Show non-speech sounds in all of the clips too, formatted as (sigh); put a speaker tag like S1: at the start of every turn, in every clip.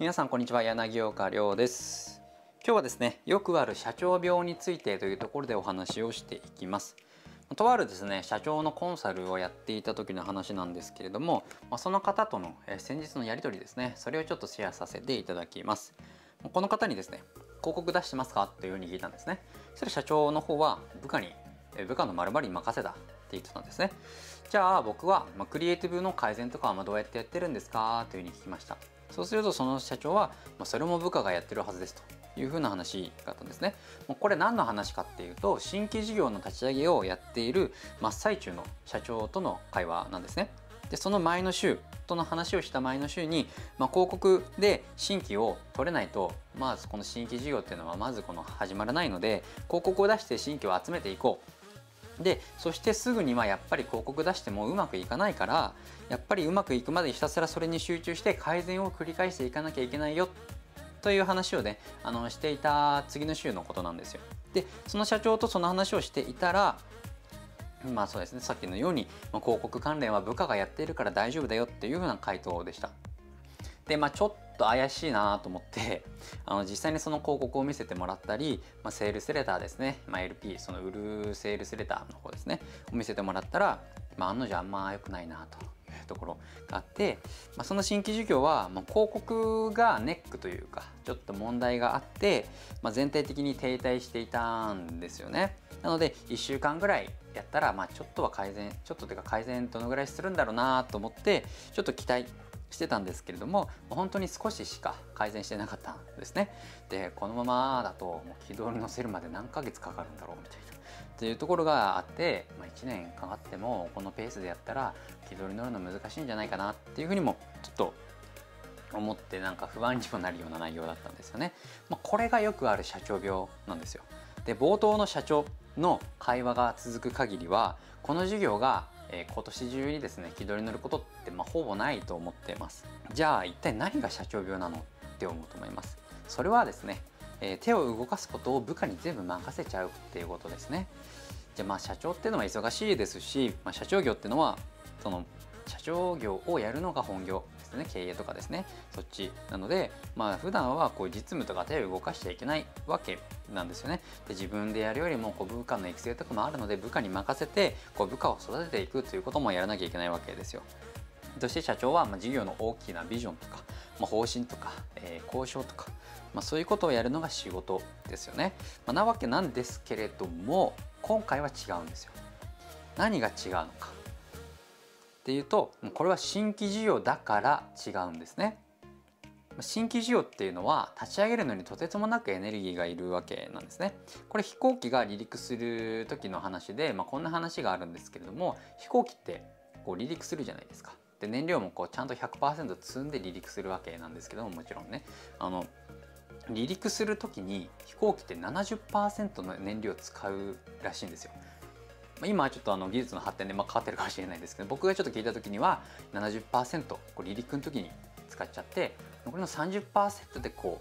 S1: 皆さんこんにちは柳岡亮です。今日はですねよくある社長病についてというところでお話をしていきます。とあるですね社長のコンサルをやっていた時の話なんですけれども、まあ、その方との、え先日のやり取りですねそれをちょっとシェアさせていただきます。この方にですね広告出してますか？というふうに聞いたんですね。それ社長の方は部下に部下の〇〇に任せたって言ってたんですね。じゃあ僕は、まクリエイティブの改善とかはどうやってやってるんですか？というふうに聞きました。そうするとその社長は、まそれも部下がやってるはずですというふうな話があったんですね。もうこれ何の話かっていうと新規事業の立ち上げをやっている真っ最中の社長との会話なんですね。でその前の週との話をした前の週に、まあ、広告で新規を取れないとまずこの新規事業っていうのはまずこの始まらないので広告を出して新規を集めていこうでそしてすぐにはやっぱり広告出してもうまくいかないからやっぱりうまくいくまでひたすらそれに集中して改善を繰り返していかなきゃいけないよという話をねあのしていた次の週のことなんですよ。でその社長とその話をしていたらまあそうですねさっきのように、まあ、広告関連は部下がやっているから大丈夫だよっていうふうな回答でした。でまあちょっと怪しいなと思って (laughs) あの実際にその広告を見せてもらったり、まあ、セールスレターですね、まあ、LP その売るセールスレターの方ですね。を見せてもらったら、まあ、案の定あんま良くないなとところがあって、まあ、その新規事業はもう広告がネックというかちょっと問題があって、まあ、全体的に停滞していたんですよね。なので1週間ぐらいやったらまあちょっとは改善ちょっとというか改善どのぐらいするんだろうなと思ってちょっと期待してたんですけれども本当に少ししか改善してなかったんですねでこのままだともう軌道に乗せるまで何ヶ月かかるんだろうみたいなっていうところがあって、まあ、1年かかってもこのペースでやったら軌道に乗るの難しいんじゃないかなっていうふうにもちょっと思ってなんか不安にもなるような内容だったんですよね。まあ、これがよくある社長病なんですよ。で冒頭の社長の会話が続く限りはこの授業がえー、今年中にですね軌道に乗ることってまあほぼないと思ってます。じゃあ一体何が社長病なのって思うと思います。それはですね、えー、手を動かすことを部下に全部任せちゃうっていうことですね。じゃあまあ社長っていうのは忙しいですし、まあ、社長業っていうのはその社長業をやるのが本業。ですね。経営とかですね。そっちなのでまあ普段はこう実務とか手を動かしちゃいけないわけなんですよね。で自分でやるよりもこう部下の育成とかもあるので部下に任せてこう部下を育てていくということもやらなきゃいけないわけですよ。そして社長はま事業の大きなビジョンとか、まあ、方針とか、えー、交渉とか、まあ、そういうことをやるのが仕事ですよね、ま、なわけなんですけれども今回は違うんですよ。何が違うのか。っていうとこれは新規事業だから違うんですね。新規事業っていうのは立ち上げるのにとてつもなくエネルギーがいるわけなんですね。これ飛行機が離陸する時の話で、まあ、こんな話があるんですけれども飛行機ってこう離陸するじゃないですか。で燃料もこうちゃんと100%積んで離陸するわけなんですけどももちろんね。あの離陸する時に飛行機って70%の燃料を使うらしいんですよ。今はちょっとあの技術の発展でまあ変わってるかもしれないですけど僕がちょっと聞いた時には70%こう離陸の時に使っちゃって残りの30%でこ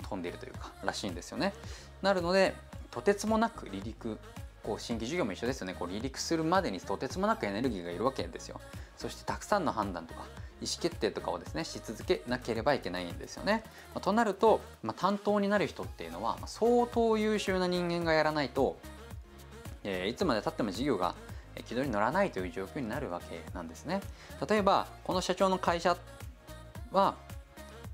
S1: う飛んでいるというからしいんですよね。なるのでとてつもなく離陸こう新規事業も一緒ですよねこう離陸するまでにとてつもなくエネルギーがいるわけですよ。そしてたくさんの判断とか意思決定とかをですねし続けなければいけないんですよね。まあ、となると、まあ、担当になる人っていうのは、まあ、相当優秀な人間がやらないとえ、いつまでたっても事業が軌道に乗らないという状況になるわけなんですね。例えばこの社長の会社は、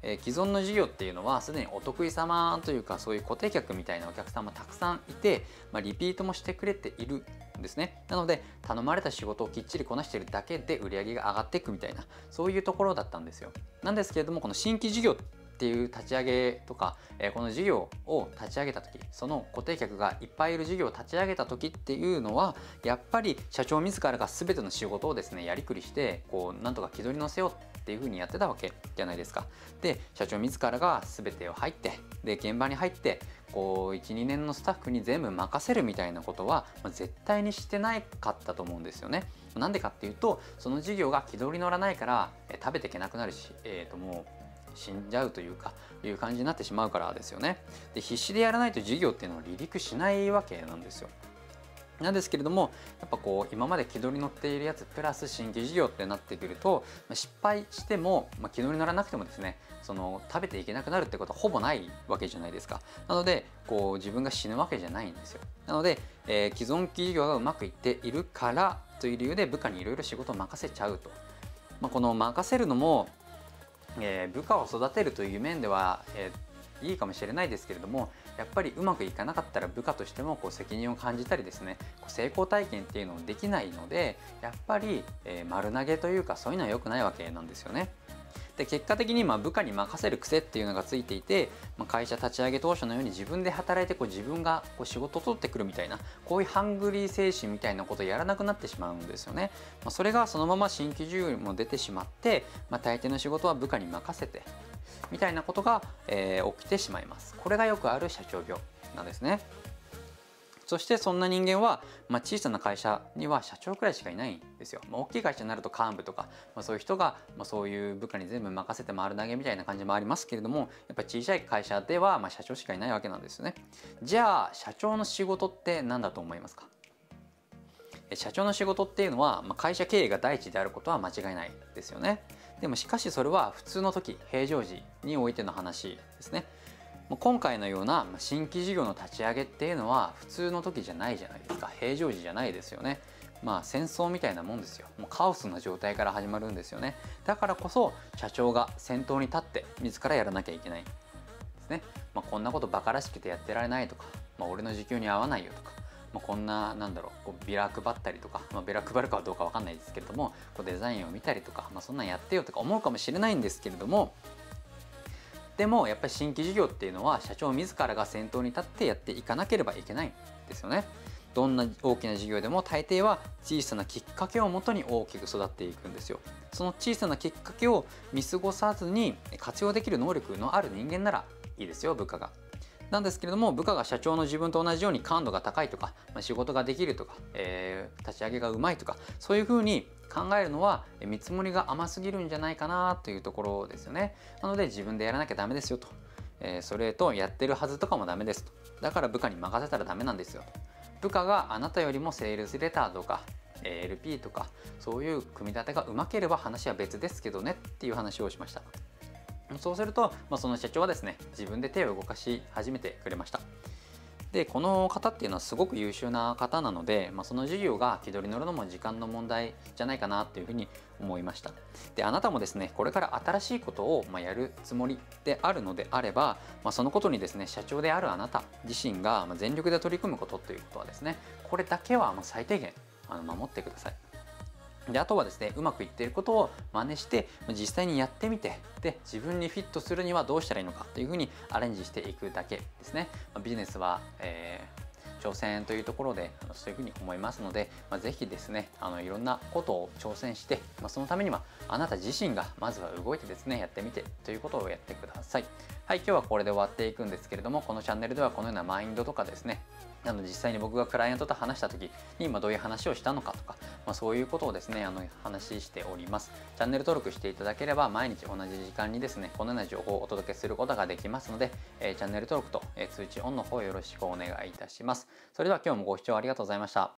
S1: え、既存の事業っていうのはすでにお得意様というかそういう固定客みたいなお客様たくさんいて、まあ、リピートもしてくれているんですね。なので頼まれた仕事をきっちりこなしているだけで売り上げが上がっていくみたいなそういうところだったんですよ。なんですけれどもこの新規事業っていう立ち上げとか、えこの事業を立ち上げた時その固定客がいっぱいいる事業を立ち上げた時っていうのはやっぱり社長自らが全ての仕事をですねやりくりしてこうなんとか軌道に乗せようっていうふうにやってたわけじゃないですか。で社長自らが全てを入ってで現場に入ってこう12年のスタッフに全部任せるみたいなことは、絶対にしてないかったと思うんですよね。なんでかっていうとその事業が軌道に乗らないから、え食べていけなくなるし、えー、ともう死んじゃうというかいう感じになってしまうからですよね。で必死でやらないと事業っていうのは離陸しないわけなんですよ。なんですけれどもやっぱこう今まで気取り乗っているやつプラス新規事業ってなってくると失敗しても、まあ、気取り乗らなくてもですねその食べていけなくなるってことはほぼないわけじゃないですか。なのでこう自分が死ぬわけじゃないんですよ。なので、えー、既存企業がうまくいっているからという理由で部下にいろいろ仕事を任せちゃうと、まあ、この任せるのも、えー、部下を育てるという面では、えー、いいかもしれないですけれどもやっぱりうまくいかなかったら部下としてもこう責任を感じたりですねこう成功体験っていうのもできないのでやっぱり、えー、丸投げというかそういうのは良くないわけなんですよね。で結果的にま部下に任せる癖っていうのがついていて、まあ、会社立ち上げ当初のように自分で働いてこう自分がこう仕事を取ってくるみたいなこういうハングリー精神みたいなことをやらなくなってしまうんですよね。まあ、それがそのまま新規需要にも出てしまって、まあ、大抵の仕事は部下に任せてみたいなことが、えー、起きてしまいます。これがよくある社長病なんですね。そしてそんな人間は、まあ、小さな会社には社長くらいしかいないんですよ。まあ、大きい会社になると幹部とか、まあ、そういう人が、まあ、そういう部下に全部任せて丸投げみたいな感じもありますけれどもやっぱり小さい会社では、まあ、社長しかいないわけなんですよね。じゃあ社長の仕事って何だと思いますか？社長の仕事っていうのは、まあ、会社経営が第一であることは間違いないですよね。でもしかしそれは普通の時平常時においての話ですね。今回のような新規事業の立ち上げっていうのは普通の時じゃないじゃないですか。平常時じゃないですよね。まあ戦争みたいなもんですよ。もうカオスな状態から始まるんですよね。だからこそ社長が先頭に立って自らやらなきゃいけない。ですね、まあ、こんなことバカらしくてやってられないとか、まあ、俺の時給に合わないよとかま、こんななんだろうこうビラ配ったりとか、まあ、ビラ配るかはどうか分かんないですけれどもこうデザインを見たりとか、まあ、そんなんやってよとか思うかもしれないんですけれどもでもやっぱり新規事業っていうのは社長自らが先頭に立ってやっていかなければいけないんですよね。どんな大きな事業でも大抵は小さなきっかけをもとに大きく育っていくんですよ。その小さなきっかけを見過ごさずに活用できる能力のある人間ならいいですよ部下が。なんですけれども部下が社長の自分と同じように感度が高いとか、まあ、仕事ができるとか、えー、立ち上げがうまいとかそういうふうに考えるのは見積もりが甘すぎるんじゃないかなというところですよね。なので自分でやらなきゃダメですよと。えー、それとやってるはずとかもダメですと。だから部下に任せたらダメなんですよと。部下があなたよりもセールスレターとか LP とかそういう組み立てがうまければ話は別ですけどねっていう話をしました。そうすると、まあ、その社長はですね自分で手を動かし始めてくれましたでこの方っていうのはすごく優秀な方なので、まあ、その授業が気取り乗るのも時間の問題じゃないかなっていうふうに思いました。であなたもですねこれから新しいことをまやるつもりであるのであれば、まあ、そのことにですね社長であるあなた自身が全力で取り組むことということはですねこれだけは最低限あの守ってください。であとはですねうまくいっていることを真似して実際にやってみてで自分にフィットするにはどうしたらいいのかというふうにアレンジしていくだけですね。ビジネスは、えー、挑戦というところでそういうふうに思いますので、まあ、ぜひですねあのいろんなことを挑戦して、まあ、そのためにはあなた自身がまずは動いてですねやってみてということをやってください。はい今日はこれで終わっていくんですけれどもこのチャンネルではこのようなマインドとかですねなので実際に僕がクライアントと話した時に今どういう話をしたのかとか、まあ、そういうことをですねあの話しております。チャンネル登録していただければ毎日同じ時間にですねこのような情報をお届けすることができますので、えー、チャンネル登録と、えー、通知オンの方よろしくお願いいたします。それでは今日もご視聴ありがとうございました。